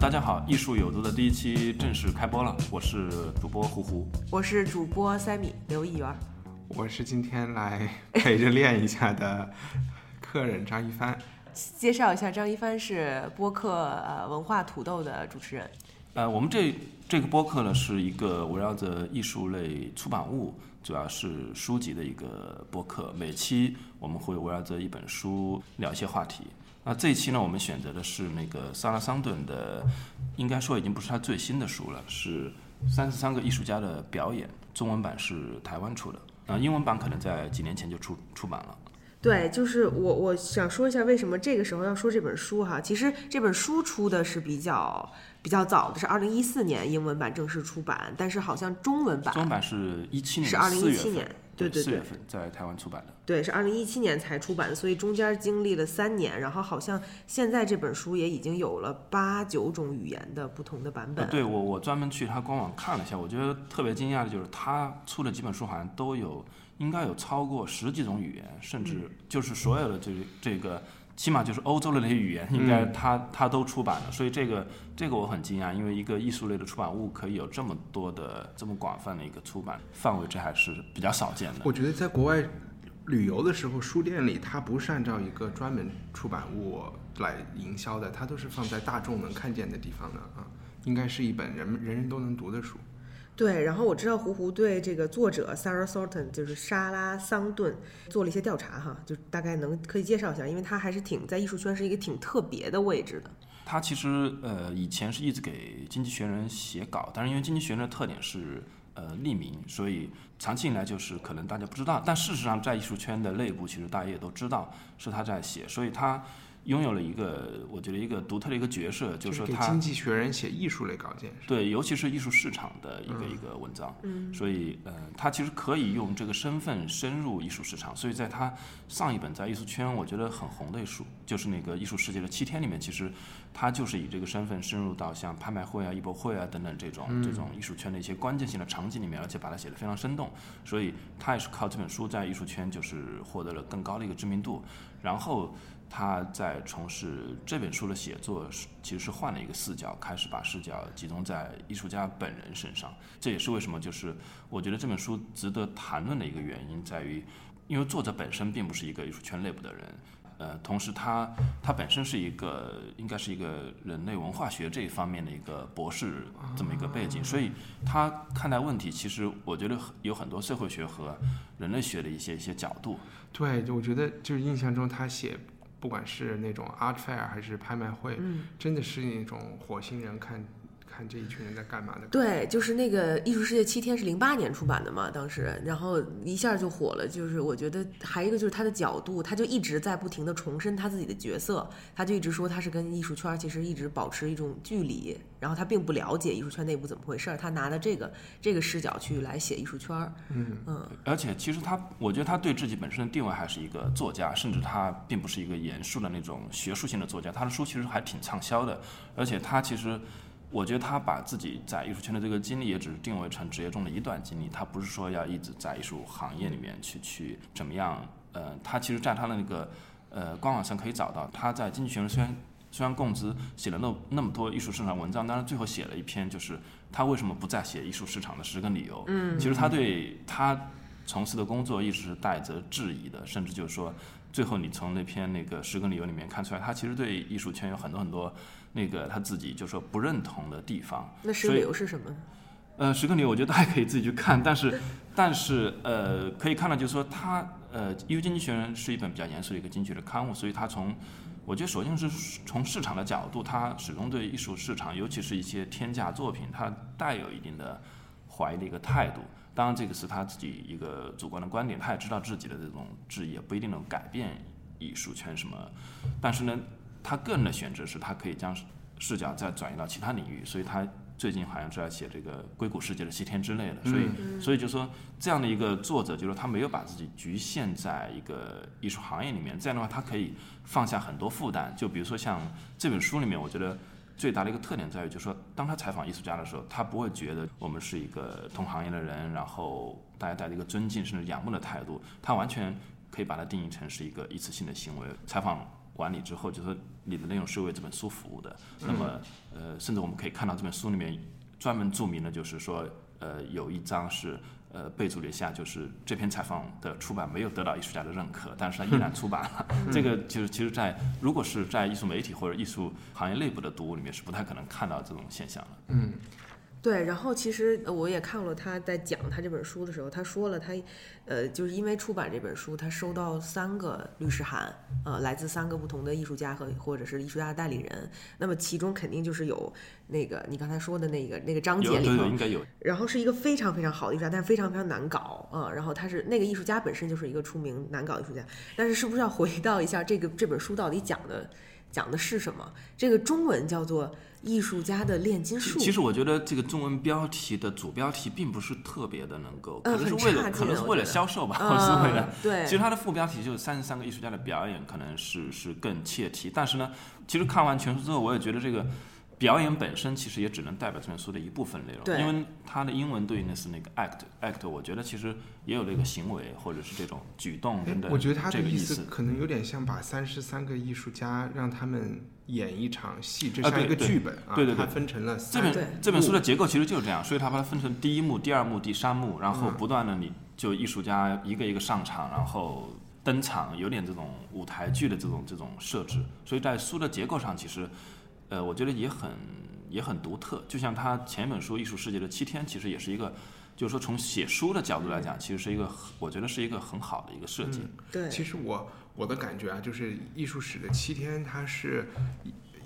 大家好，艺术有毒的第一期正式开播了，我是主播胡胡。我是主播塞米刘一元。我是今天来陪着练一下的客人张一帆。介绍一下，张一帆是播客呃文化土豆的主持人。呃，我们这这个播客呢，是一个围绕着艺术类出版物，主要是书籍的一个播客。每期我们会围绕着一本书聊一些话题。那这一期呢，我们选择的是那个萨拉桑顿的，应该说已经不是他最新的书了，是三十三个艺术家的表演，中文版是台湾出的，啊，英文版可能在几年前就出出版了。对，就是我我想说一下为什么这个时候要说这本书哈。其实这本书出的是比较比较早的，是二零一四年英文版正式出版，但是好像中文版中文版是一七年是二零一七年，对对对四月，份在台湾出版的。对，是二零一七年才出版的，所以中间经历了三年，然后好像现在这本书也已经有了八九种语言的不同的版本。呃对我，我专门去他官网看了一下，我觉得特别惊讶的就是他出的几本书好像都有，应该有超过十几种语言，甚至就是所有的这这个，起码就是欧洲的那些语言，应该他他都出版了。所以这个这个我很惊讶，因为一个艺术类的出版物可以有这么多的这么广泛的一个出版范围，这还是比较少见的。我觉得在国外旅游的时候，书店里它不是按照一个专门出版物来营销的，它都是放在大众能看见的地方的啊，应该是一本人们人人都能读的书。对，然后我知道胡胡对这个作者 Sarah Thornton 就是莎拉桑顿做了一些调查哈，就大概能可以介绍一下，因为他还是挺在艺术圈是一个挺特别的位置的。他其实呃以前是一直给《经济学人》写稿，但是因为《经济学人》的特点是呃匿名，所以长期以来就是可能大家不知道，但事实上在艺术圈的内部，其实大家也都知道是他在写，所以他拥有了一个我觉得一个独特的一个角色，就就是说他给经济学人写艺术类稿件。对，尤其是艺术市场的一个一个文章，嗯，所以呃，他其实可以用这个身份深入艺术市场。所以在他上一本在艺术圈我觉得很红的书，就是那个《艺术世界的七天》里面，其实他就是以这个身份深入到像拍卖会啊、艺博会啊等等这种、这种艺术圈的一些关键性的场景里面，而且把它写得非常生动。所以他也是靠这本书在艺术圈就是获得了更高的一个知名度，然后。他在从事这本书的写作是，其实是换了一个视角，开始把视角集中在艺术家本人身上。这也是为什么，就是我觉得这本书值得谈论的一个原因，在于，因为作者本身并不是一个艺术圈内部的人，呃，同时他他本身是一个应该是一个人类文化学这一方面的一个博士这么一个背景，所以他看待问题，其实我觉得有很多社会学和人类学的一些一些角度。对，就我觉得就是印象中他写，不管是那种 art fair 还是拍卖会，嗯。真的是那种火星人看看这一群人在干嘛的。对，就是那个《艺术世界七天》是零八年出版的嘛，当时，然后一下就火了。就是我觉得还有一个就是他的角度，他就一直在不停的重申他自己的角色，他就一直说他是跟艺术圈其实一直保持一种距离，然后他并不了解艺术圈内部怎么回事儿，他拿的这个这个视角去来写艺术圈。嗯嗯，而且其实他，我觉得他对自己本身的定位还是一个作家，甚至他并不是一个严肃的那种学术性的作家。他的书其实还挺畅销的，而且他其实，我觉得他把自己在艺术圈的这个经历也只是定位成职业中的一段经历，他不是说要一直在艺术行业里面去去怎么样。呃，他其实在他的那个呃官网上可以找到，他在《经济学人》虽然虽然供职写了那那么多艺术市场文章，但是最后写了一篇就是他为什么不再写艺术市场的十个理由。嗯，其实他对他从事的工作一直是带着质疑的，甚至就是说，最后你从那篇那个十个理由里面看出来，他其实对艺术圈有很多很多那个他自己就说不认同的地方。那十个理由是什么？呃，十个理由我觉得大家可以自己去看，但是但是呃，可以看到就是说他呃，因为《经济学人》是一本比较严肃的一个经济学的刊物，所以他从我觉得首先是从市场的角度，他始终对艺术市场，尤其是一些天价作品，它带有一定的怀疑的一个态度。当然，这个是他自己一个主观的观点，他也知道自己的这种质疑也不一定能改变艺术圈什么。但是呢，他个人的选择是他可以将视角再转移到其他领域，所以他最近好像是在写这个硅谷世界的七天之类的。所以，所以就说这样的一个作者，就是他没有把自己局限在一个艺术行业里面，这样的话，他可以放下很多负担。就比如说像这本书里面，我觉得。最大的一个特点在于，就是说，当他采访艺术家的时候，他不会觉得我们是一个同行业的人，然后大家带着一个尊敬甚至仰慕的态度，他完全可以把它定义成是一个一次性的行为。采访完你之后，就是你的内容是为这本书服务的。那么，呃，甚至我们可以看到这本书里面专门注明的，就是说，呃，有一章是。呃，备注了一下，就是这篇采访的出版没有得到艺术家的认可，但是它依然出版了。这个就是其实，在如果是在艺术媒体或者艺术行业内部的读物里面，是不太可能看到这种现象的。嗯。对，然后其实我也看了他在讲他这本书的时候，他说了他，呃，就是因为出版这本书，他收到三个律师函，呃，来自三个不同的艺术家和或者是艺术家的代理人，那么其中肯定就是有那个你刚才说的那个那个章节里头，应该有。然后是一个非常非常好的艺术家，但是非常非常难搞啊。然后他是那个艺术家本身就是一个出名难搞艺术家，但是是不是要回到一下这个这本书到底讲的讲的是什么？这个中文叫做。艺术家的炼金术。其实我觉得这个中文标题的主标题并不是特别的能够，可能是为了可能是为了销售吧，或者是为了。对。其实它的副标题就是三十三个艺术家的表演，可能是是更切题。但是呢，其实看完全书之后，我也觉得这个。表演本身其实也只能代表这本书的一部分内容，因为它的英文对应的是那个 act，act，我觉得其实也有那个行为或者是这种举动等等。我觉得他的意思可能有点像把三十三个艺术家让他们演一场戏，这像一个剧本啊，对对它分成了这本这本书的结构其实就是这样，所以它把它分成第一幕、第二幕、第三幕，然后不断的你就艺术家一个一个上场，然后登场，有点这种舞台剧的这种这种设置，所以在书的结构上其实。呃，我觉得也很也很独特，就像他前一本书《艺术世界的七天》，其实也是一个，就是说从写书的角度来讲，其实是一个，我觉得是一个很好的一个设计。对，其实我我的感觉啊，就是《艺术史的七天》，它是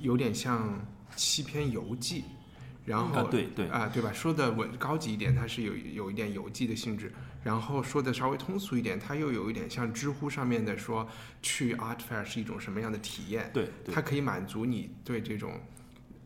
有点像七篇游记，然后对对啊，对吧？说的稳高级一点，它是有有一点游记的性质。然后说的稍微通俗一点，它又有一点像知乎上面的说去 art fair 是一种什么样的体验？对，它可以满足你对这种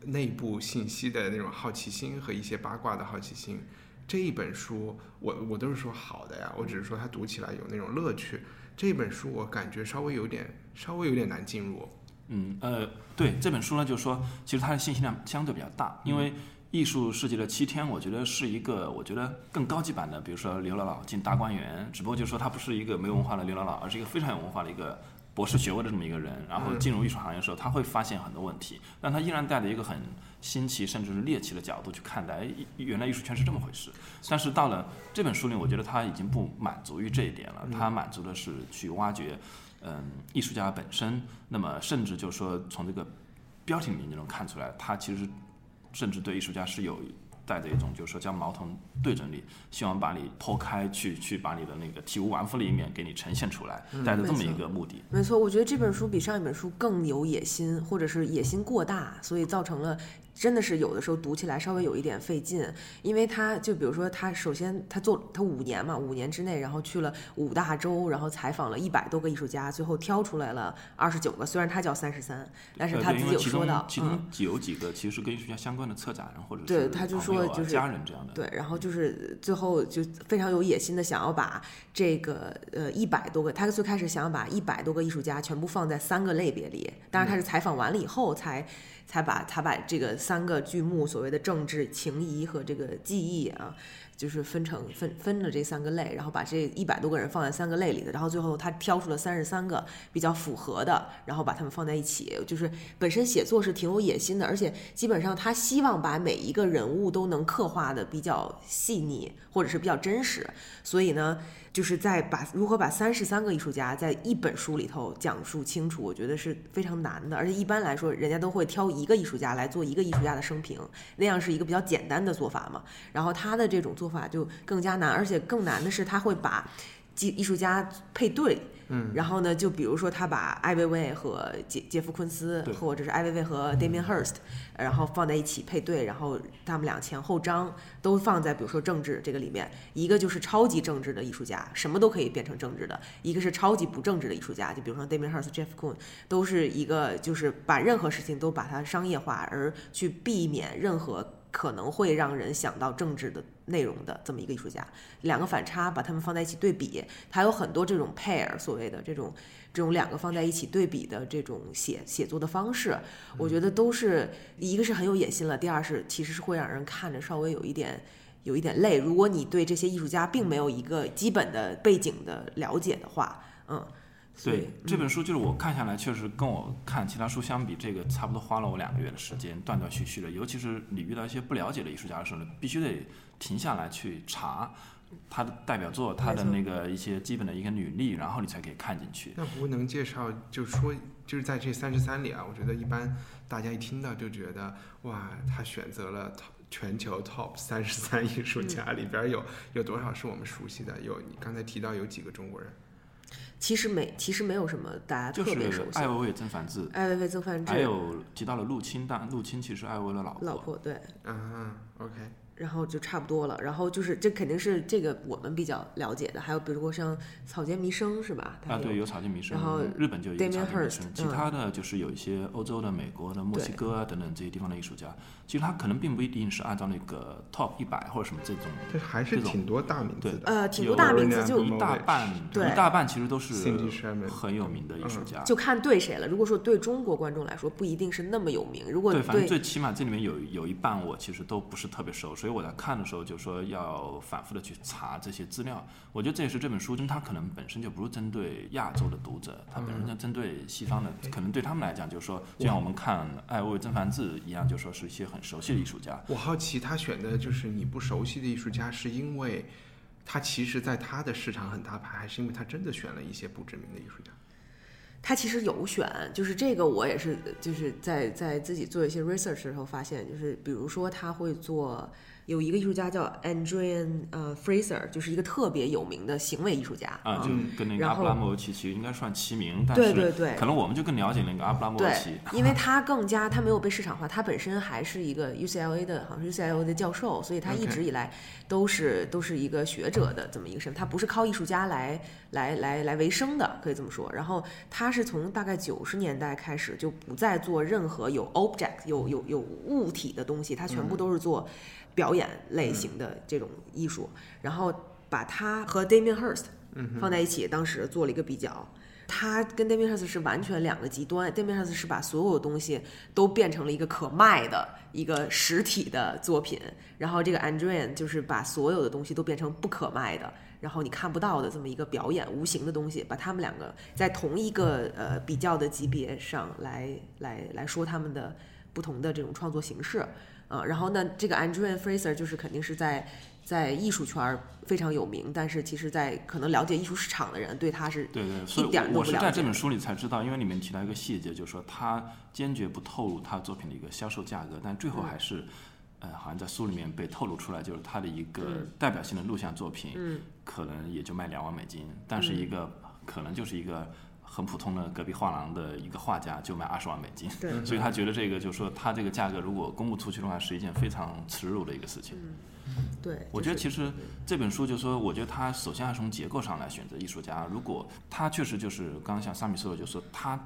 内部信息的那种好奇心和一些八卦的好奇心。这一本书，我我都是说好的呀，我只是说它读起来有那种乐趣。这本书我感觉稍微有点稍微有点难进入。嗯呃，对这本书呢，就是说其实它的信息量相对比较大，因为。艺术世界的七天，我觉得是一个，我觉得更高级版的，比如说刘姥姥进大观园，只不过就是说他不是一个没文化的刘姥姥，而是一个非常有文化的一个博士学位的这么一个人，然后进入艺术行业的时候，他会发现很多问题，但他依然带着一个很新奇甚至是猎奇的角度去看待，原来艺术圈是这么回事。但是到了这本书里，我觉得他已经不满足于这一点了，他满足的是去挖掘，嗯，艺术家本身，那么甚至就是说从这个标题里面就能看出来，他其实。甚至对艺术家是有带着一种，就是说将矛头对准你，希望把你剖开，去去把你的那个体无完肤的一面给你呈现出来，带着这么一个目的。没错，我觉得这本书比上一本书更有野心，或者是野心过大，所以造成了。真的是有的时候读起来稍微有一点费劲，因为他就比如说他首先他做他五年嘛，五年之内然后去了五大洲，然后采访了一百多个艺术家，最后挑出来了二十九个，虽然他叫三十三，但是他自己有说到，其中有几个其实是跟艺术家相关的策展人或者对他就说就是家人这样的，对，然后就是最后就非常有野心的想要把这个呃一百多个，他最开始想要把一百多个艺术家全部放在三个类别里，当然他是采访完了以后才。才把他把这个三个剧目所谓的政治情谊和这个记忆啊，就是分成分分了这三个类，然后把这一百多个人放在三个类里的，然后最后他挑出了三十三个比较符合的，然后把他们放在一起。就是本身写作是挺有野心的，而且基本上他希望把每一个人物都能刻画的比较细腻或者是比较真实，所以呢。就是在把如何把三十三个艺术家在一本书里头讲述清楚，我觉得是非常难的。而且一般来说，人家都会挑一个艺术家来做一个艺术家的生平，那样是一个比较简单的做法嘛。然后他的这种做法就更加难，而且更难的是他会把。艺艺术家配对。嗯，然后呢，就比如说他把艾薇薇和杰杰夫昆斯，或者是艾薇薇和 Damien Hirst，然后放在一起配对，然后他们俩前后章都放在比如说政治这个里面，一个就是超级政治的艺术家，什么都可以变成政治的；一个是超级不政治的艺术家，就比如说 Damien Hirst、Jeff Koons，都是一个就是把任何事情都把它商业化，而去避免任何可能会让人想到政治的内容的这么一个艺术家。两个反差把他们放在一起对比，他有很多这种 pair 所谓的这种这种两个放在一起对比的这种写写作的方式，我觉得都是一个是很有野心了，第二是其实是会让人看着稍微有一点。有一点累，如果你对这些艺术家并没有一个基本的背景的了解的话，嗯，对这本书，就是我看下来，确实跟我看其他书相比，这个差不多花了我两个月的时间，断断续续的。尤其是你遇到一些不了解的艺术家的时候呢，必须得停下来去查他的代表作，他的那个一些基本的一个履历，然后你才可以看进去。那不能介绍，就说，就是在这三十三里啊，我觉得一般大家一听到就觉得，哇，他选择了 top 全球 top 三十三艺术家里边有有多少是我们熟悉的？有你刚才提到有几个中国人？其实没其实没有什么大家就特别熟悉是艾。薇薇曾梵志，艾薇薇曾梵志，还有提到了陆青，但陆青其实艾薇薇的老婆。老婆对，啊，OK，然后就差不多了。然后就是这肯定是这个我们比较了解的，还有比如说像草间弥生是吧？他啊，对，有草间弥生，然后日本就有草间弥生，其嗯他的就是有一些欧洲的、美国的、墨西哥啊等等这些地方的艺术家，其实他可能并不一定是按照那个 top 一百或者什么这种，这还是这种挺多大名字的。呃挺多大名字就一大半，对一大半其实都是很有名的艺术家。就看对谁了。如果说对中国观众来说不一定是那么有名，如果对，反正最起码这里面有有一半我其实都不是特别熟，所以我在看的时候就说要反复的去查这些资料。我觉得这也是这本书，它可能本身就不是针对亚洲的读者，它本身就针对西方的，可能对他们来讲，就是说，就像我们看艾薇薇曾梵志一样，就说是一些很熟悉的艺术家。我好奇他选的就是你不熟悉的艺术家，是因为他其实在他的市场很大牌，还是因为他真的选了一些不知名的艺术家？他其实有选，就是这个我也是就是在在自己做一些 research 的时候发现，就是比如说他会做有一个艺术家叫 Andrian 呃 Fraser，就是一个特别有名的行为艺术家啊，就跟那个阿布拉莫维奇其实应该算齐名，但是对对对可能我们就更了解那个阿布拉莫维对奇。，因为他更加他没有被市场化，他本身还是一个 UCLA 的，好像是 UCLA 的教授，所以他一直以来都是都是一个学者的这么一个身份，他不是靠艺术家来来来来为生的，可以这么说。然后他是从大概九十年代开始就不再做任何有 object 有有有物体的东西，他全部都是做表演类型的这种艺术，然后把他和 Damien Hirst 放在一起，当时做了一个比较。他跟 Damien Hirst 是完全两个极端，Damien Hirst 是把所有东西都变成了一个可卖的一个实体的作品，然后这个 Andrian 就是把所有的东西都变成不可卖的，然后你看不到的这么一个表演无形的东西，把他们两个在同一个呃比较的级别上来来来说他们的不同的这种创作形式，啊、然后呢，这个 Andrian Fraser 就是肯定是在在艺术圈儿非常有名，但是其实，在可能了解艺术市场的人对他是对对，所以我是在这本书里才知道，因为里面提到一个细节，就是说他坚决不透露他作品的一个销售价格，但最后还是，呃，好像在书里面被透露出来，就是他的一个代表性的录像作品，嗯可能也就卖两万美金，但是一个、可能就是一个。很普通的隔壁画廊的一个画家就卖二十万美金，对 所以他觉得这个就是说他这个价格如果公布出去的话，是一件非常耻辱的一个事情。嗯对，我就是觉得其实这本书就是说，我觉得他首先还是从结构上来选择艺术家。如果他确实就是刚刚像萨米说的，就是说他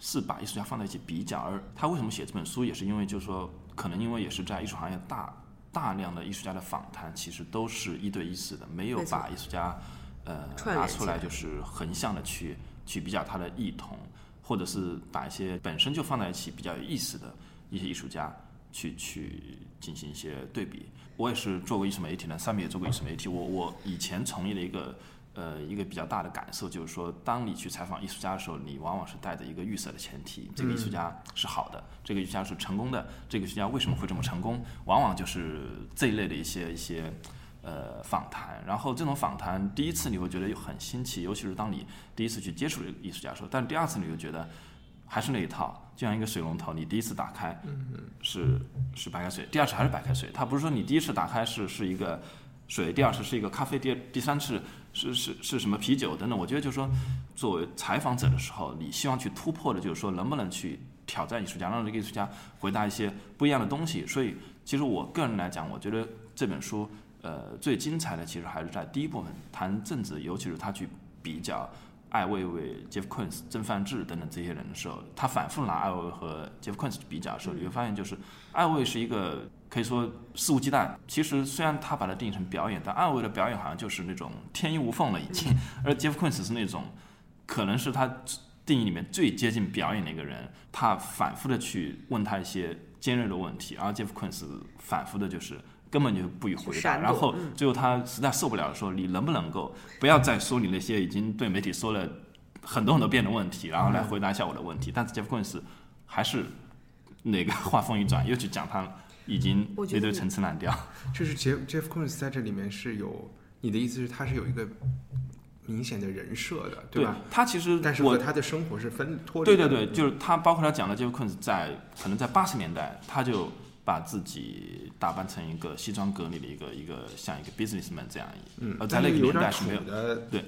是把艺术家放在一起比较，而他为什么写这本书，也是因为就是说，可能因为也是在艺术行业大大量的艺术家的访谈，其实都是一对一式的，没有把艺术家呃拿出来就是横向的去去比较他的异同，或者是把一些本身就放在一起比较有意思的一些艺术家去去进行一些对比。我也是做过艺术媒体的，上面也做过艺术媒体。我我以前从业的一个呃一个比较大的感受就是说，当你去采访艺术家的时候，你往往是带着一个预设的前提，这个艺术家是好的，这个艺术家是成功的，这个艺术家为什么会这么成功？往往就是这一类的一些一些。呃，访谈，然后这种访谈，第一次你会觉得很新奇，尤其是当你第一次去接触这个艺术家的时候，但第二次你就觉得还是那一套，就像一个水龙头，你第一次打开是是白开水，第二次还是白开水。它不是说你第一次打开是是一个水，第二次是一个咖啡，第第三次是是是什么啤酒等等。我觉得就是说，作为采访者的时候，你希望去突破的，就是说能不能去挑战艺术家，让这个艺术家回答一些不一样的东西。所以，其实我个人来讲，我觉得这本书呃最精彩的其实还是在第一部分谈政治，尤其是他去比较。艾薇薇、Jeff Koons、曾范志等等这些人的时候，他反复拿艾薇薇和 Jeff Koons 比较的时候，你会发现，就是艾薇是一个可以说肆无忌惮。其实虽然他把它定义成表演，但艾薇的表演好像就是那种天衣无缝了已经。而 Jeff Koons 是那种，可能是他定义里面最接近表演的一个人。他反复的去问他一些尖锐的问题，然后 Jeff Koons 反复的就是。根本就不予回答，然后最后他实在受不了，说你能不能够不要再说你那些已经对媒体说了很多很多遍的问题，然后来回答一下我的问题。但是 Jeff Koons 还是那个话锋一转，又去讲他已经那堆陈词滥调。就是 Jeff Jeff Koons 在这里面是有你的意思是他是有一个明显的人设的，对吧？他其实但是和他的生活是分脱离。对对对，就是他包括他讲的 Jeff Koons 在可能在八十年代他就。把自己打扮成一个西装革履的一个一个像一个 businessman 这样，而在那个年代是没有的。对，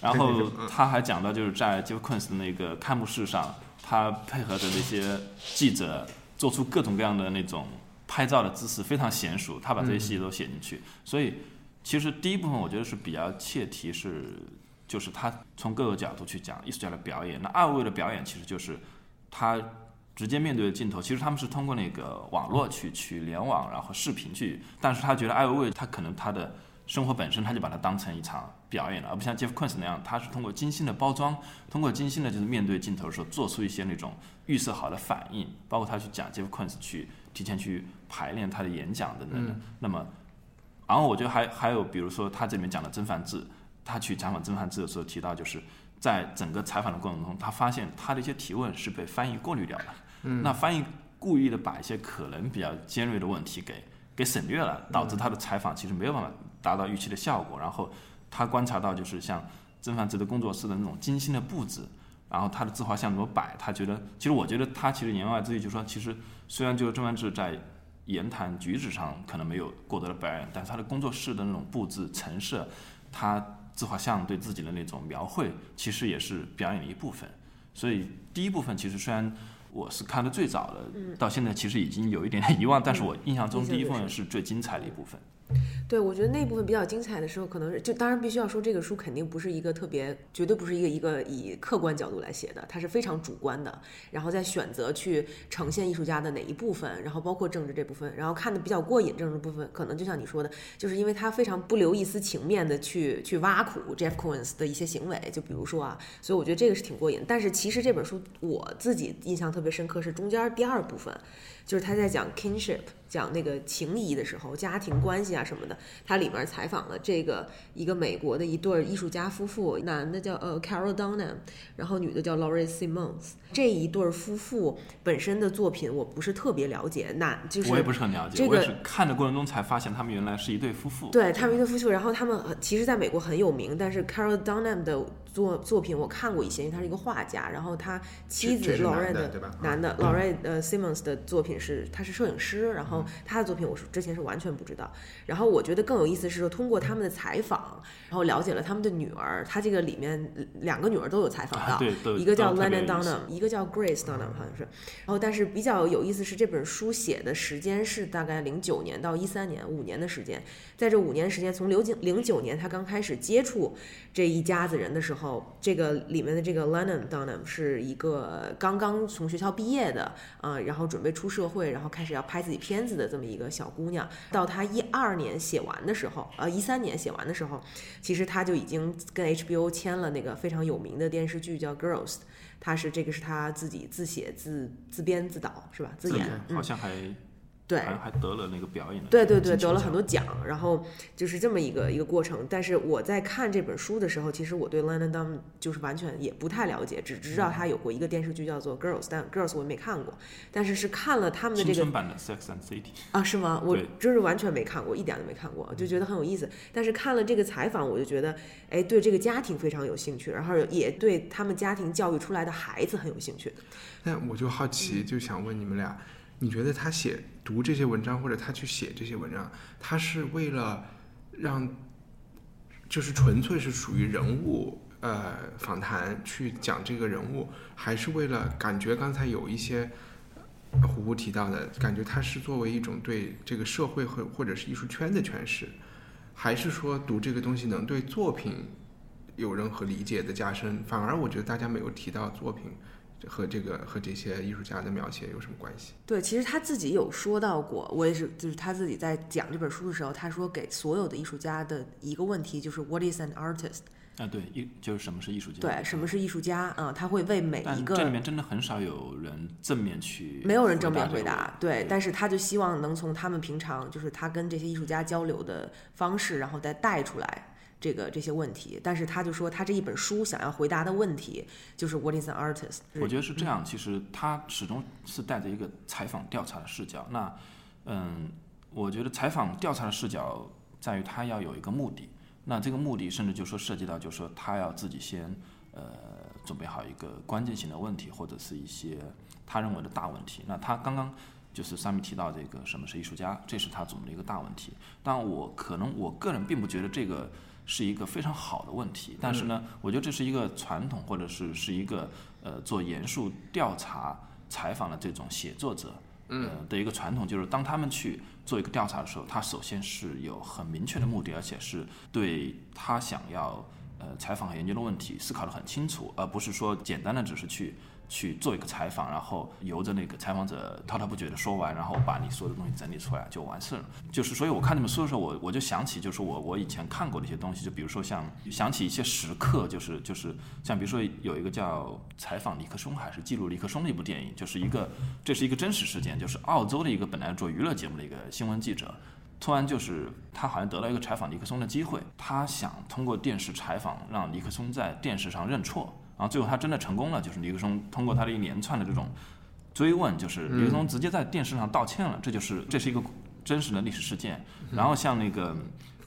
然后 他还讲到，就是在 Jeff Koons 的那个开幕式上，他配合着那些记者做出各种各样的那种拍照的姿势，非常娴熟。他把这些细节都写进去，所以其实第一部分我觉得是比较切题，是就是他从各个角度去讲艺术家的表演。那二位的表演其实就是他。直接面对的镜头，其实他们是通过那个网络去去联网，然后视频去。但是他觉得艾薇薇，他可能他的生活本身，他就把它当成一场表演了，而不像 Jeff Koons 那样，他是通过精心的包装，通过精心的就是面对镜头的时候，做出一些那种预设好的反应，包括他去讲 Jeff Koons 去提前去排练他的演讲等等。那么，然后我觉得还还有，比如说他这里面讲的曾梵志，他去采访曾梵志的时候提到，就是在整个采访的过程中，他发现他的一些提问是被翻译过滤掉那翻译故意的把一些可能比较尖锐的问题给给省略了，导致他的采访其实没有办法达到预期的效果。然后他观察到，就是像曾梵志的工作室的那种精心的布置，然后他的自画像怎么摆，他觉得，其实我觉得他其实言外之意就是说，其实虽然就是曾梵志在言谈举止上可能没有过得了表演，但是他的工作室的那种布置陈设，他自画像对自己的那种描绘，其实也是表演的一部分。所以第一部分其实虽然。我是看的最早的，到现在其实已经有一点点遗忘，但是我印象中第一部分是最精彩的一部分。对，我觉得那部分比较精彩的时候，可能是就当然必须要说，这个书肯定不是一个特别，绝对不是一个一个以客观角度来写的，它是非常主观的。然后再选择去呈现艺术家的哪一部分，然后包括政治这部分，然后看的比较过瘾。政治部分可能就像你说的，就是因为他非常不留一丝情面的去去挖苦 Jeff Koons 的一些行为，就比如说啊，所以我觉得这个是挺过瘾。但是其实这本书我自己印象特别深刻是中间第二部分。就是他在讲 kinship，讲那个情谊的时候，家庭关系啊什么的，他里面采访了这个一个美国的一对艺术家夫妇，男的叫呃 Carol Dunham，然后女的叫 Laurie Simmons。这一对夫妇本身的作品我不是特别了解，那就是我也不是很了解，这个看的过程中才发现他们原来是一对夫妇。对他们一对夫妇，然后他们其实在美国很有名，但是 Carol Dunham 的作作品我看过一些，因为他是一个画家，然后他妻子 Laurie 的男的 Laurie 呃 Simmons 的作品是他是摄影师，然后他的作品我是之前是完全不知道，然后我觉得更有意思是说通过他们的采访，然后了解了他们的女儿，他这个里面两个女儿都有采访到，一个叫 Lennon Dunham，一个叫 Grace Dunham。好像是，然后但是比较有意思是这本书写的时间是大概零九年到一三年五年的时间，在这五年时间，从零九零九年他刚开始接触这一家子人的时候，这个里面的这个 Lennon Dunham 是一个刚刚从学校毕业的啊，然后准备出社会，然后开始要拍自己片子的这么一个小姑娘。到她一二年写完的时候，呃一三年写完的时候，其实她就已经跟 HBO 签了那个非常有名的电视剧叫 Girls。他是这个是他自己自写自自编自导是吧？自演好像还。对，还得了那个表演的，对对对，得了很多奖，然后就是这么一个一个过程。但是我在看这本书的时候，其实我对 Lana d u n 就是完全也不太了解，只知道他有过一个电视剧叫做 Girls，但 Girls 我也没看过。但是是看了他们的这个版的 Sex and City 啊，是吗？我真是完全没看过，一点都没看过，就觉得很有意思。但是看了这个采访，我就觉得，哎，对这个家庭非常有兴趣，然后也对他们家庭教育出来的孩子很有兴趣。那我就好奇，就想问你们俩。你觉得他写读这些文章，或者他去写这些文章，他是为了让就是纯粹是属于人物呃访谈去讲这个人物，还是为了感觉刚才有一些胡胡提到的感觉，他是作为一种对这个社会和或者是艺术圈的诠释，还是说读这个东西能对作品有任何理解的加深？反而我觉得大家没有提到作品和这个和这些艺术家的描写有什么关系？对，其实他自己有说到过，我也是，就是他自己在讲这本书的时候，他说给所有的艺术家的一个问题就是 What is an artist？啊，对，艺就是什么是艺术家？对，什么是艺术家？啊、他会为每一个这里面真的很少有人正面去，没有人正面回答对，但是他就希望能从他们平常就是他跟这些艺术家交流的方式，然后再带出来这个这些问题。但是他就说，他这一本书想要回答的问题就是 What is an artist？我觉得是这样，其实他始终是带着一个采访调查的视角。那，嗯，我觉得采访调查的视角在于他要有一个目的。那这个目的甚至就说涉及到，就是说他要自己先呃准备好一个关键性的问题，或者是一些他认为的大问题。那他刚刚就是上面提到这个什么是艺术家，这是他准备的一个大问题。但我可能我个人并不觉得这个是一个非常好的问题，但是呢，我觉得这是一个传统，或者是是一个呃做严肃调查采访的这种写作者。呃的一个传统。就是，当他们去做一个调查的时候，他首先是有很明确的目的，而且是对他想要呃采访和研究的问题思考得很清楚，而不是说简单的只是去去做一个采访，然后由着那个采访者滔滔不绝的说完，然后把你所有的东西整理出来就完事了。就是，所以我看你们书的时候，我我就想起，就是我我以前看过的一些东西，就比如说像想起一些时刻，就是就是像比如说有一个叫采访尼克松还是记录尼克松的一部电影，就是一个这是一个真实事件，就是澳洲的一个本来做娱乐节目的一个新闻记者。突然就是他好像得到一个采访尼克松的机会，他想通过电视采访让尼克松在电视上认错，然后最后他真的成功了，就是尼克松通过他的一连串的这种追问，就是尼克松直接在电视上道歉了，这就是这是一个真实的历史事件。然后像那个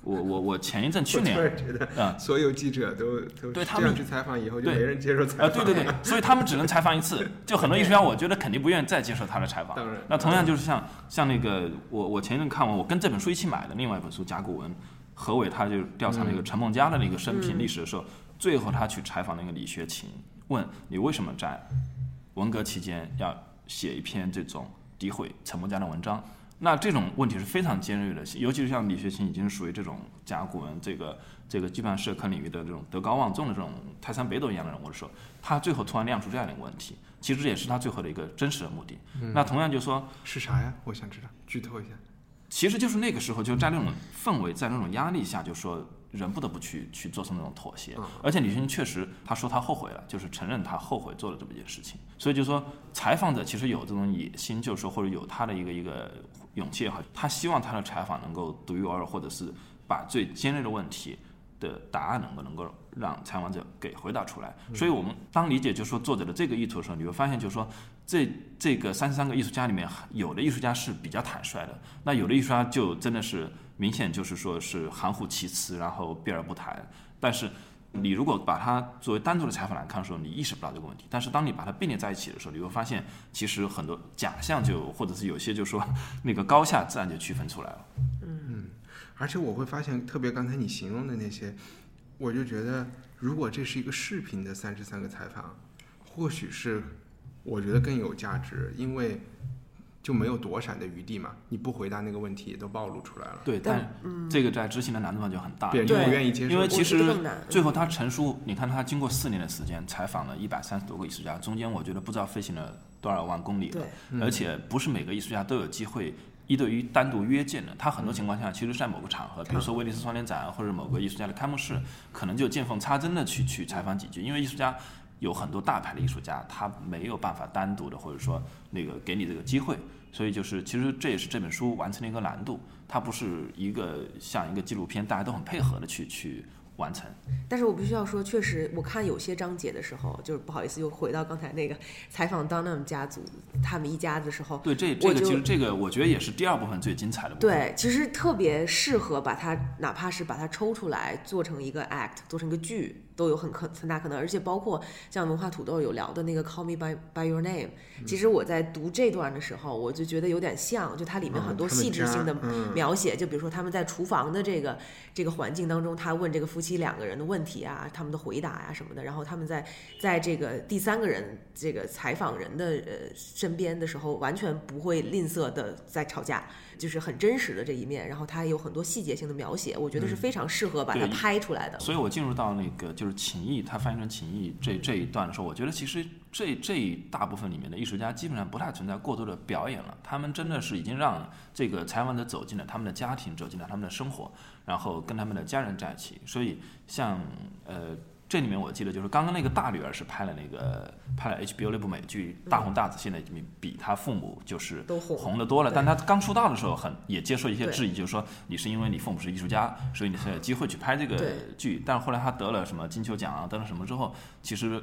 我我我前一阵去年 觉得啊所有记者都都对他们这样去采访以后，就没人接受采啊，访。对对对，所以他们只能采访一次。就很多艺术家，我觉得肯定不愿意再接受他的采访当然。那同样就是像像那个我我前一阵看完，我跟这本书一起买的另外一本书《甲骨文》，何伟他就调查那个陈梦家的那个生平历史的时候，最后他去采访那个李学勤，问你为什么在文革期间要写一篇这种诋毁陈梦家的文章？那这种问题是非常尖锐的，尤其是像李学勤已经属于这种甲骨文这个这个基本上社科领域的这种德高望重的这种泰山北斗一样的人物的时候，他最后突然亮出这样的一个问题，其实这也是他最后的一个真实的目的。那同样就说，是啥呀？我想知道，剧透一下。其实就是那个时候，就在那种氛围，在那种压力下，就说人不得不去去做出那种妥协。而且李学勤确实他说他后悔了，就是承认他后悔做了这么一件事情。所以就说采访者其实有这种野心，就是说或者有他的一个一个勇气也好，他希望他的采访能够独一无二，或者是把最尖锐的问题的答案能够能够让采访者给回答出来。所以我们当理解就是说作者的这个意图的时候，你会发现就是说这这个三十三个艺术家里面，有的艺术家是比较坦率的，那有的艺术家就真的是明显就是说是含糊其辞，然后避而不谈。但是你如果把它作为单独的采访来看的时候，你意识不到这个问题。但是当你把它并列在一起的时候，你会发现其实很多假象就或者是有些就说那个高下自然就区分出来了。嗯而且我会发现，特别刚才你形容的那些，我就觉得，如果这是一个视频的三十三个采访，或许是我觉得更有价值，因为就没有躲闪的余地嘛。你不回答那个问题，都暴露出来了。对，但这个在执行的难度上就很大，别人就因为不愿意接受因为其实最后他陈述，你看他经过四年的时间采访了一百三十多个艺术家，中间我觉得不知道飞行了多少万公里了，而且不是每个艺术家都有机会。一对一单独约见的，他很多情况下其实在某个场合，比如说威尼斯双年展或者某个艺术家的开幕式，可能就见缝插针的去去采访几句，因为艺术家有很多大牌的艺术家，他没有办法单独的或者说那个给你这个机会，所以就是其实这也是这本书完成的一个难度，它不是一个像一个纪录片，大家都很配合的去去完成。但是我必须要说，确实，我看有些章节的时候，就是不好意思，又回到刚才那个采访 Dunham 家族他们一家子的时候，对，这这个其实这个我觉得也是第二部分最精彩的部分。对，其实特别适合把它，哪怕是把它抽出来做成一个 act，做成一个剧，都有很可很大可能。而且包括像文化土豆有聊的那个 Call Me by by Your Name，其实我在读这段的时候，我就觉得有点像，就它里面很多细致性的描写，就比如说他们在厨房的这个这个环境当中，他问这个夫妻两个人的问题啊，他们的回答呀、什么的，然后他们在在这个第三个人这个采访人的呃身边的时候，完全不会吝啬的在吵架，就是很真实的这一面，然后他有很多细节性的描写，我觉得是非常适合把它拍出来的。所以我进入到那个就是情谊，它翻译成情谊这这一段的时候，我觉得其实这这一大部分里面的艺术家基本上不太存在过多的表演了，他们真的是已经让这个采访者走进了他们的家庭，走进了他们的生活，然后跟他们的家人在一起。所以像呃。这里面我记得就是刚刚那个大女儿是拍了那个拍了 HBO 那部美剧《大红大紫》，现在已经比他父母就是都红红的多了。但他刚出道的时候很也接受一些质疑，就是说你是因为你父母是艺术家，所以你才有机会去拍这个剧。但是后来他得了什么金球奖啊，得了什么之后，其实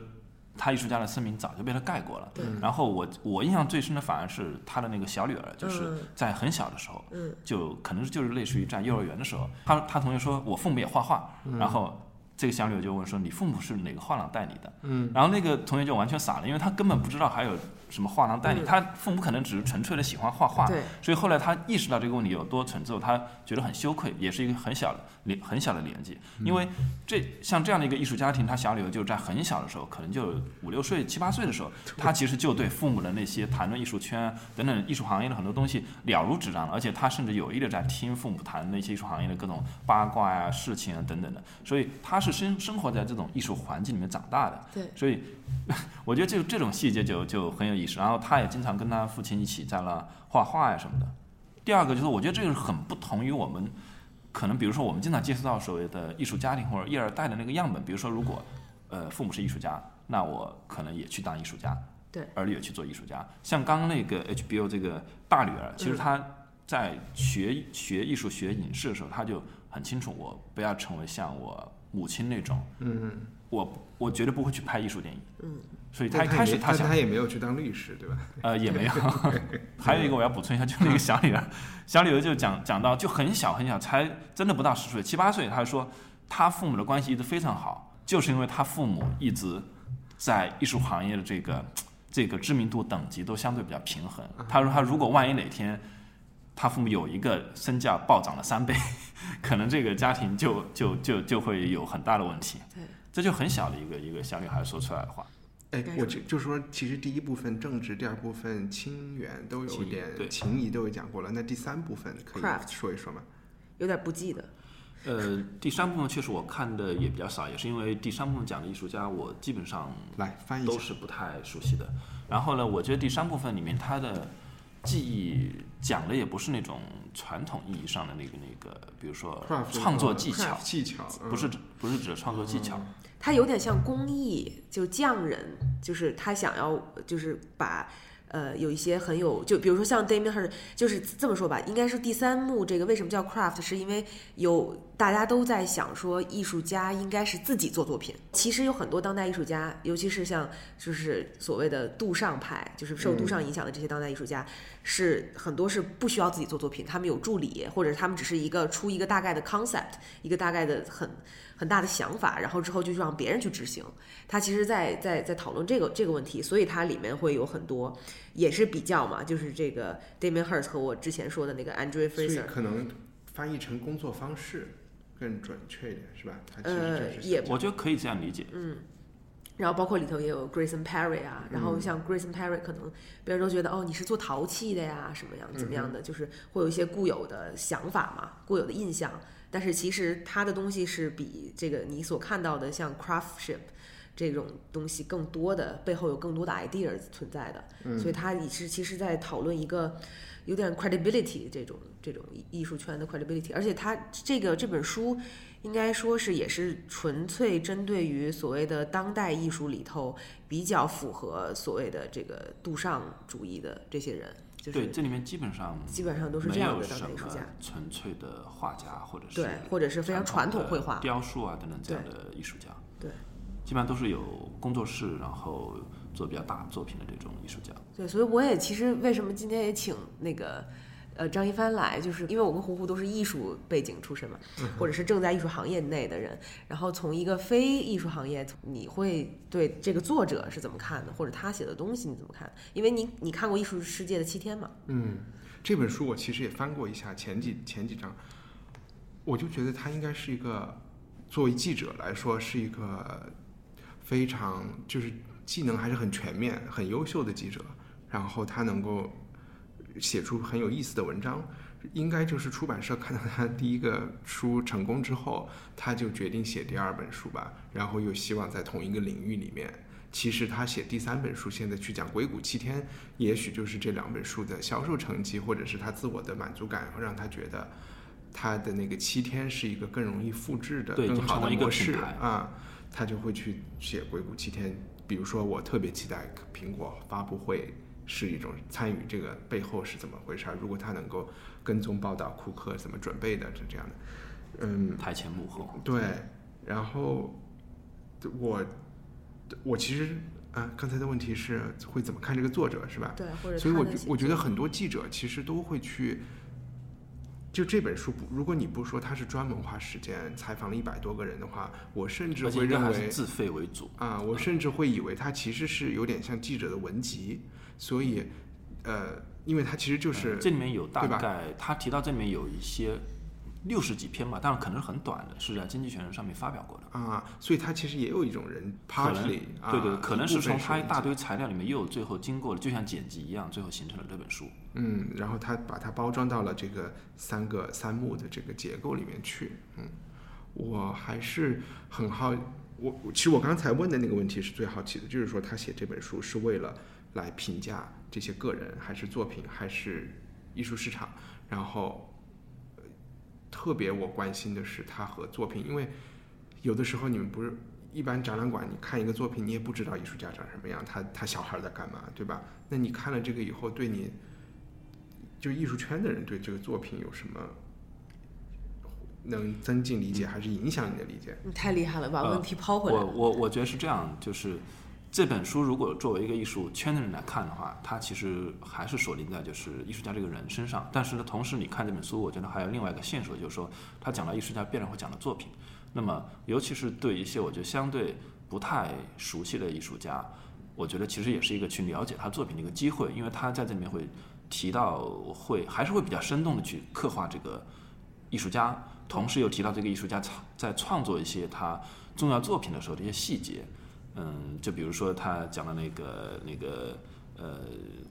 他艺术家的声名早就被他盖过了。然后我我印象最深的反而是他的那个小女儿，就是嗯在很小的时候，嗯就可能就是类似于在幼儿园的时候，他他同学说我父母也画画，然后。这个小女儿就问说：“你父母是哪个画廊代理的？”嗯，然后那个同学就完全傻了，因为他根本不知道还有什么画廊代理，他父母可能只是纯粹的喜欢画画，对。所以后来他意识到这个问题有多蠢之后，他觉得很羞愧，也是一个很小的年很小的年纪，因为这像这样的一个艺术家庭，他小女儿就在很小的时候，可能就五六岁、七八岁的时候，他其实就对父母的那些谈论艺术圈等等艺术行业的很多东西了如指掌了，而且他甚至有意的在听父母谈那些艺术行业的各种八卦呀、事情啊等等的，所以他是生生活在这种艺术环境里面长大的，对。所以我觉得这这种细节就就很有意识。然后他也经常跟他父亲一起在那画画呀什么的。第二个就是我觉得这个是很不同于我们可能比如说我们经常接触到所谓的艺术家庭或者一二代的那个样本，比如说如果呃父母是艺术家，那我可能也去当艺术家，对儿女也去做艺术家。像刚刚那个 HBO 这个大女儿，其实她在学学艺术、学影视的时候，她就很清楚，我不要成为像我母亲那种，嗯，我我绝对不会去拍艺术电影，嗯，所以他一开始他想他也没有去当律师，对吧？呃，也没有。还有一个我要补充一下，就是那个小女儿，小女儿就讲讲到就很小很小，才真的不到十岁，七八岁，他说他父母的关系一直非常好，就是因为他父母一直在艺术行业的这个这个知名度等级都相对比较平衡。他说他如果万一哪天他父母有一个身价暴涨了三倍，可能这个家庭就就就就会有很大的问题。对，这就很小的一个一个小女孩说出来的话。哎该，我就就说，其实第一部分政治，第二部分亲缘都有点对情谊都有讲过了，那第三部分可以说一说吗？有点不记得。呃，第三部分确实我看的也比较少，也是因为第三部分讲的艺术家，我基本上来翻译都。是不太熟悉的。然后呢，我觉得第三部分里面他的记忆讲的也不是那种传统意义上的那个那个，比如说创作技巧，技巧嗯不是指不是指创作技巧。他有点像工艺，就匠人，就是他想要就是把。呃，有一些很有，就比如说像 Damien h i r 就是这么说吧，应该是第三幕这个为什么叫 craft，是因为有大家都在想说，艺术家应该是自己做作品。其实有很多当代艺术家，尤其是像就是所谓的杜尚派，就是受杜尚影响的这些当代艺术家，是很多是不需要自己做作品，他们有助理，或者他们只是一个出一个大概的 concept，一个大概的很很大的想法，然后之后就让别人去执行。他其实在在在讨论这个这个问题，所以它里面会有很多也是比较嘛，就是这个 Damien Hirst 和我之前说的那个 Andrew Fraser，可能翻译成工作方式更准确一点，是吧？它其实呃就是也我觉得可以这样理解。嗯然后包括里头也有 Grayson Perry 啊，然后像 Grayson Perry 可能别人都觉得哦你是做陶器的呀，什么样怎么样的，就是会有一些固有的想法嘛，固有的印象。但是其实他的东西是比这个你所看到的像 craftship 这种东西更多的，背后有更多的 idea 存在的。所以他也是其实在讨论一个有点 credibility 这种这种艺艺术圈的 credibility，而且他这个这本书应该说是也是纯粹针对于所谓的当代艺术里头比较符合所谓的这个杜尚主义的这些人。就是对，这里面基本上基本上都是这没样的有什么当代艺术家纯粹的画家或者是对或者是非常传统绘画雕塑啊等等这样的艺术家，对基本上都是有工作室，然后做比较大作品的这种艺术家。对，所以我也其实为什么今天也请那个呃张一帆来，就是因为我跟胡胡都是艺术背景出身嘛，或者是正在艺术行业内的人，然后从一个非艺术行业，你会对这个作者是怎么看的，或者他写的东西你怎么看？因为你你看过《艺术世界的七天》嘛？嗯，这本书我其实也翻过一下前几前几章，我就觉得他应该是一个作为记者来说是一个非常就是技能还是很全面、很优秀的记者，然后他能够写出很有意思的文章。应该就是出版社看到他第一个书成功之后，他就决定写第二本书吧，然后又希望在同一个领域里面。其实他写第三本书，现在去讲《硅谷七天》，也许就是这两本书的销售成绩，或者是他自我的满足感，让他觉得他的那个七天是一个更容易复制的、更好的模式啊，他就会去写《硅谷七天》。比如说，我特别期待苹果发布会是一种参与这个背后是怎么回事儿。如果他能够跟踪报道库克怎么准备的，是这样的。嗯，台前幕后，对，然后我我其实啊，刚才的问题是会怎么看这个作者是吧？对，或者所以我我觉得很多记者其实都会去，就这本书不，如果你不说他是专门花时间采访了一百多个人的话，我甚至会认为自费为主。啊，我甚至会以为它其实是有点像记者的文集，所以呃，因为它其实就是、呃这里面有大概他提到这里面有一些六十几篇吧，但是可能是很短的，是在《经济学人》上面发表过的。啊，所以它其实也有一种人可能对对，可能是从他一大堆材料里面又有最后经过了，就像剪辑一样，最后形成了这本书。嗯，然后他把它包装到了这个三个三幕的这个结构里面去。嗯，我还是很好，我我其实我刚才问的那个问题是最好奇的，就是说他写这本书是为了来评价这些个人，还是作品，还是艺术市场？然后，呃特别我关心的是他和作品，因为有的时候你们不是。一般展览馆，你看一个作品，你也不知道艺术家长什么样，他他小孩在干嘛，对吧？那你看了这个以后，对你就艺术圈的人对这个作品有什么能增进理解，还是影响你的理解？你太厉害了，把呃问题抛回来我。我我觉得是这样，就是这本书如果作为一个艺术圈的人来看的话，它其实还是锁定在就是艺术家这个人身上。但是呢，同时你看这本书，我觉得还有另外一个线索，就是说他讲到艺术家必然会讲到作品。那么，尤其是对一些我觉得相对不太熟悉的艺术家，我觉得其实也是一个去了解他作品的一个机会，因为他在这里面会提到会还是会比较生动的去刻画这个艺术家，同时又提到这个艺术家在创作一些他重要作品的时候的一些细节。嗯，就比如说他讲的那个那个呃，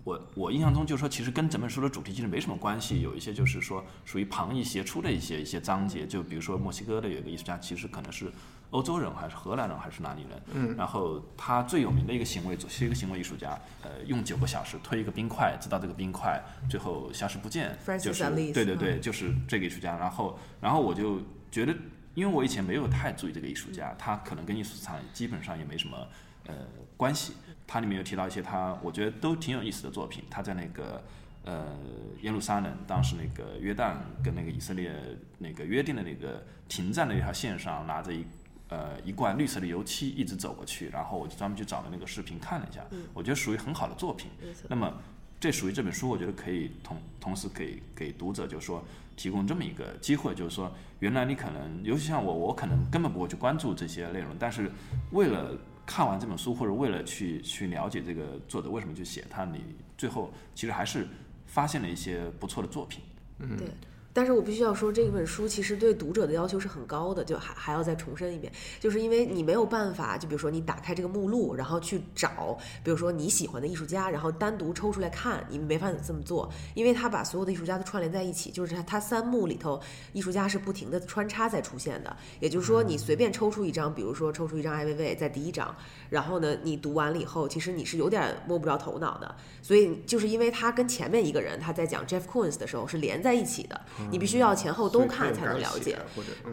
我我印象中就是说，其实跟整本书的主题其实没什么关系，有一些就是说属于旁逸斜出的一些一些章节，就比如说墨西哥的有一个艺术家，其实可能是欧洲人还是荷兰人还是哪里人，嗯，然后他最有名的一个行为是一个行为艺术家，呃，用九个小时推一个冰块，直到这个冰块最后消失不见，就是对对对，就是这个艺术家，然后然后我就觉得。因为我以前没有太注意这个艺术家，他可能跟艺术市场基本上也没什么呃关系。他里面有提到一些他我觉得都挺有意思的作品。他在那个呃耶路撒冷，当时那个约旦跟那个以色列那个约定的那个停战的那条线上，拿着一呃一罐绿色的油漆一直走过去，然后我就专门去找了那个视频看了一下，我觉得属于很好的作品。那么这属于这本书，我觉得可以同同时给给读者，就是说提供这么一个机会，就是说原来你可能，尤其像我，我可能根本不会去关注这些内容，但是为了看完这本书，或者为了去去了解这个作者为什么去写它，你最后其实还是发现了一些不错的作品。对，但是我必须要说，这本书其实对读者的要求是很高的，就还还要再重申一遍，就是因为你没有办法，就比如说你打开这个目录，然后去找，比如说你喜欢的艺术家，然后单独抽出来看，你没法这么做，因为他把所有的艺术家都串联在一起，就是他他三幕里头，艺术家是不停的穿插在出现的，也就是说你随便抽出一张，比如说抽出一张艾薇薇在第一章，然后呢你读完了以后，其实你是有点摸不着头脑的，所以就是因为他跟前面一个人他在讲 Jeff Koons 的时候是连在一起的，你必须要前后都看才能了解。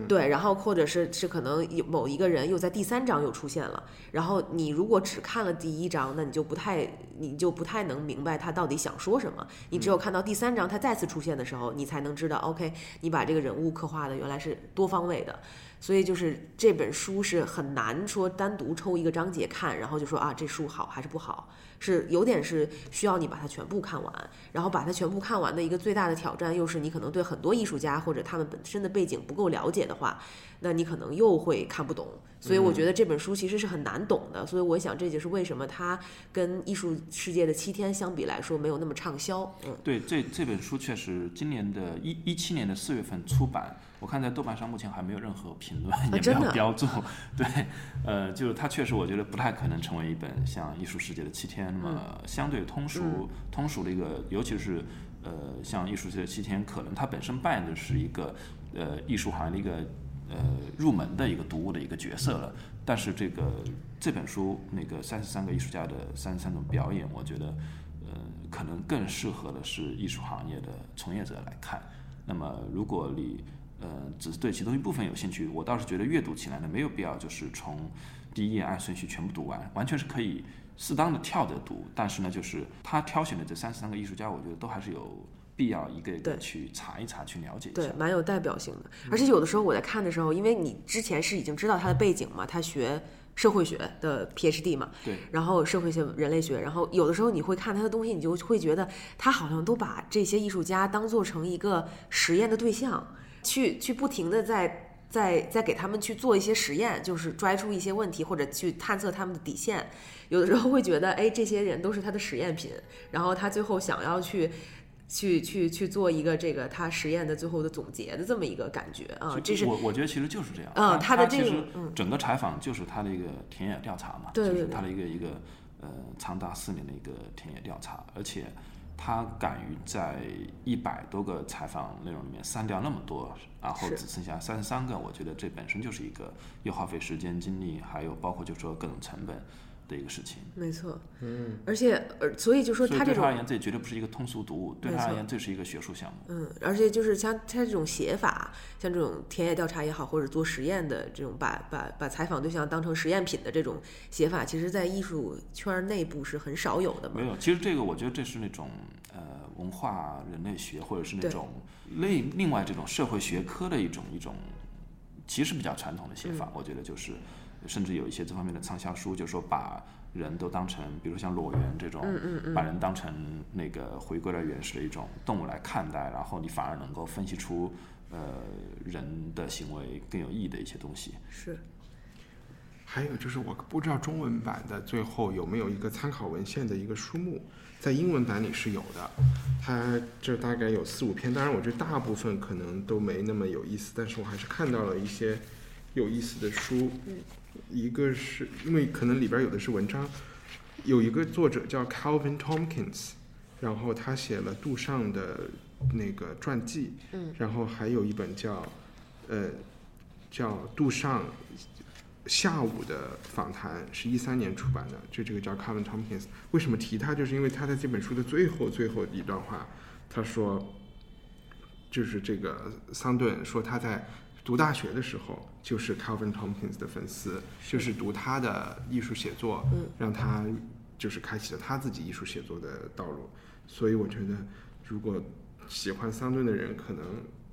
对，然后或者是是可能有某一个人又在第三章又出现了，然后你如果只看了第一章，那你就不太你就不太能明白他到底想说什么。你只有看到第三章他再次出现的时候，你才能知道，OK，你把这个人物刻画的原来是多方位的。所以就是这本书是很难说单独抽一个章节看，然后就说啊这书好还是不好，是有点是需要你把它全部看完，然后把它全部看完的一个最大的挑战，又是你可能对很多艺术家或者他们本身的背景不够了解的话，那你可能又会看不懂。所以我觉得这本书其实是很难懂的，所以我想这就是为什么它跟《艺术世界的七天》相比来说没有那么畅销。嗯，对，这这本书确实今年的一一七年的四月份出版，我看在豆瓣上目前还没有任何评论，也没有标注。对，呃，就是它确实我觉得不太可能成为一本像《艺术世界的七天》那么相对通俗、通俗的一个，尤其是呃像《艺术世界的七天》，可能它本身扮演的是一个呃艺术行业的一个呃入门的一个读物的一个角色了。但是这个这本书那个三十三个艺术家的三十三种表演，我觉得呃可能更适合的是艺术行业的从业者来看。那么如果你呃只是对其中一部分有兴趣，我倒是觉得阅读起来呢没有必要就是从第一页按顺序全部读完，完全是可以适当的跳着读。但是呢，就是他挑选的这三十三个艺术家，我觉得都还是有必要一个一个去查一查，去了解一下对，。蛮有代表性的。而且有的时候我在看的时候，因为你之前是已经知道他的背景嘛，他学社会学的 PhD 嘛，对然后社会学、人类学，然后有的时候你会看他的东西，你就会觉得他好像都把这些艺术家当做成一个实验的对象，去去不停的在。在在给他们去做一些实验，就是拽出一些问题，或者去探测他们的底线。有的时候会觉得，哎，这些人都是他的实验品，然后他最后想要去去去去做一个这个他实验的最后的总结的这么一个感觉啊，这是我我觉得其实就是这样。嗯他的这其实种嗯整个采访就是他的一个田野调查嘛，对对对就是他的一个一个呃长达四年的一个田野调查，而且他敢于在一百多个采访内容里面删掉那么多，然后只剩下三十三个，我觉得这本身就是一个又耗费时间精力，还有包括就说各种成本的一个事情。没错，嗯，而且呃，所以就说他这种对他而言，这绝对不是一个通俗读物，对他而言，这是一个学术项目。嗯，而且就是像他这种写法，像这种田野调查也好，或者做实验的这种把把把采访对象当成实验品的这种写法，其实在艺术圈儿内部是很少有的嘛没。有，其实这个我觉得这是那种呃文化人类学或者是那种另另外这种社会学科的一种一种，其实比较传统的写法。嗯我觉得就是，甚至有一些这方面的畅销书，就说把人都当成，比如像裸猿这种，嗯把人当成那个回归了原始的一种动物来看待，然后你反而能够分析出呃人的行为更有意义的一些东西。是，还有就是我不知道中文版的最后有没有一个参考文献的一个书目，在英文版里是有的，它这大概有四五篇，当然我觉得大部分可能都没那么有意思，但是我还是看到了一些有意思的书，一个是因为可能里边有的是文章，有一个作者叫 Calvin Tompkins，然后他写了杜尚的那个传记，嗯，然后还有一本叫呃叫杜尚下午的访谈是一三年出版的，就这个叫 Calvin Tompkins。为什么提他？就是因为他在这本书的最后最后一段话，他说，就是这个桑顿说他在读大学的时候就是 Calvin Tompkins 的粉丝，就是读他的艺术写作，让他就是开启了他自己艺术写作的道路。所以我觉得，如果喜欢桑顿的人，可能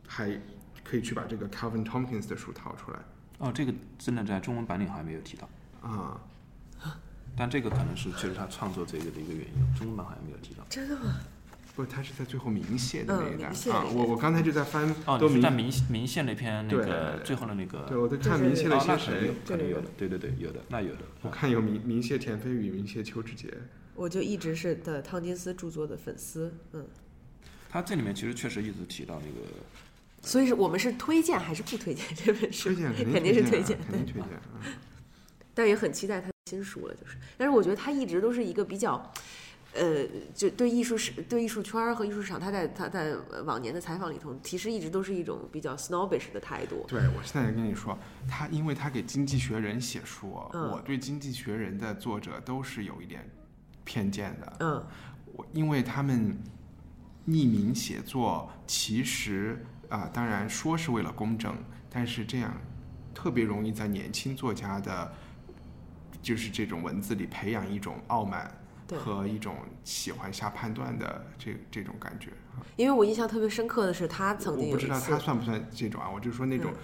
还可以去把这个 Calvin Tompkins 的书掏出来哦，这个真的在中文版里好像没有提到。啊。但这个可能是确实他创作这个的一个原因，中文版好像没有提到。真的吗？不，他是在最后明谢的那嗯一段、啊我我刚才就在翻，哦，都明你是在明明线那篇那个最后的那个，对，我在看明谢哦了，些谁？，可能有的，对对对，有的，那有的。我看有明明谢田飞宇、明谢邱志杰。我就一直是的汤金斯著作的粉丝，嗯，他这里面其实确实一直提到那个，所以是我们是推荐还是不推荐这本书？推荐肯定肯定是推推荐，啊，肯定推荐啊。但也很期待他的新书了，就是。但是我觉得他一直都是一个比较，呃，就对艺术史、对艺术圈儿和艺术市场，他在他在往年的采访里头，其实一直都是一种比较 snobbish 的态度。对，我现在跟你说，他因为他给《经济学人》写书，嗯我对《经济学人》的作者都是有一点偏见的。嗯，我因为他们匿名写作，其实啊、当然说是为了公正，但是这样特别容易在年轻作家的，就是这种文字里培养一种傲慢对和一种喜欢下判断的这这种感觉。啊因为我印象特别深刻的是，他曾经我不知道他算不算这种啊？我就说那种，嗯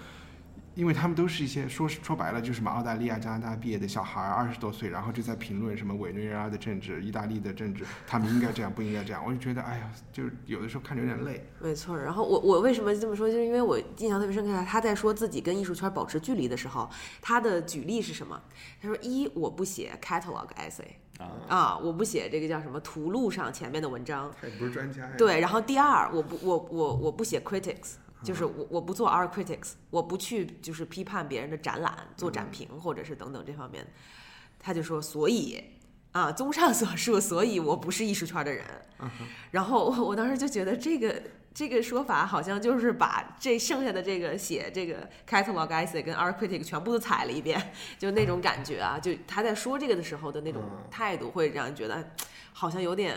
因为他们都是一些说说白了就是什么澳大利亚、加拿大毕业的小孩儿，二十多岁，然后就在评论什么委内瑞拉的政治、意大利的政治，他们应该这样，不应该这样。我就觉得，哎呀，就是有的时候看着有点累。没错，然后我我为什么这么说，就是因为我印象特别深刻，他在说自己跟艺术圈保持距离的时候，他的举例是什么？他说：一，我不写 catalog essay 啊，我不写这个叫什么图录上前面的文章，他也不是专家呀。对，然后第二，我不我我我不写 critics，就是我我不做 art critics，我不去就是批判别人的展览、做展评或者是等等这方面。他就说，所以啊，综上所述，所以我不是艺术圈的人。然后我我当时就觉得这个这个说法好像就是把这剩下的这个写这个 catalog essay 跟 art critic 全部都踩了一遍，就那种感觉啊，就他在说这个的时候的那种态度，会让人觉得好像有点。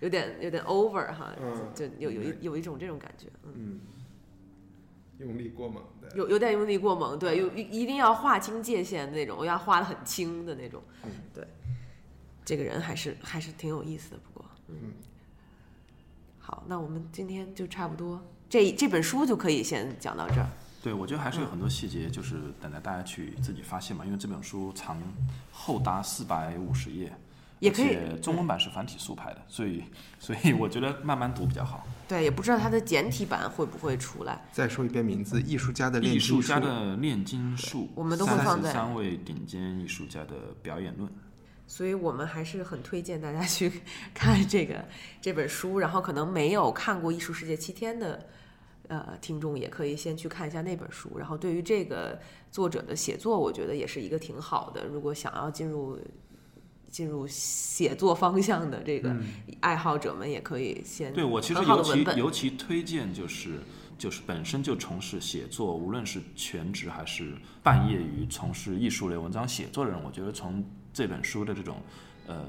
有点有点 over 哈，就就有有一有一种这种感觉，嗯，嗯，用力过猛的。有有点用力过猛，对，有一一定要划清界限那种，要划的很清的那种，嗯对，这个人还是还是挺有意思的，不过，嗯，好，那我们今天就差不多，这这本书就可以先讲到这儿，对，我觉得还是有很多细节，就是等待大家去自己发现嘛。因为这本书长厚达四百五十页，也可以中文版是繁体速拍的，所以所以我觉得慢慢读比较好。对，也不知道它的简体版会不会出来，再说一遍名字：艺术家的炼艺金术。术家的炼金术，我们都会放在三位顶尖艺术家的表演论。所以我们还是很推荐大家去 看这个这本书，然后可能没有看过《艺术世界七天》的呃听众，也可以先去看一下那本书。然后对于这个作者的写作，我觉得也是一个挺好的。如果想要进入进入写作方向的这个爱好者们，也可以先对我其实尤其。尤其推荐就是就是本身就从事写作，无论是全职还是半业余从事艺术类文章写作的人，我觉得从这本书的这种呃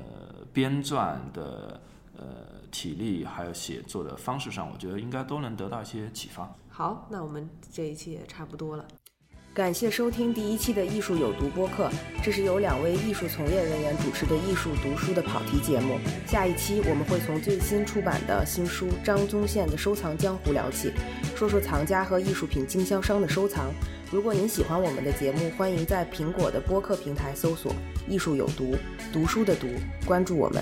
编撰的呃体力，还有写作的方式上，我觉得应该都能得到一些启发。好，那我们这一期也差不多了。感谢收听第一期的艺术有毒播客，这是由两位艺术从业人员主持的艺术读书的跑题节目。下一期我们会从最新出版的新书《张宗宪的收藏江湖》聊起，说说藏家和艺术品经销商的收藏。如果您喜欢我们的节目，欢迎在苹果的播客平台搜索“艺术有毒”，读书的读，关注我们。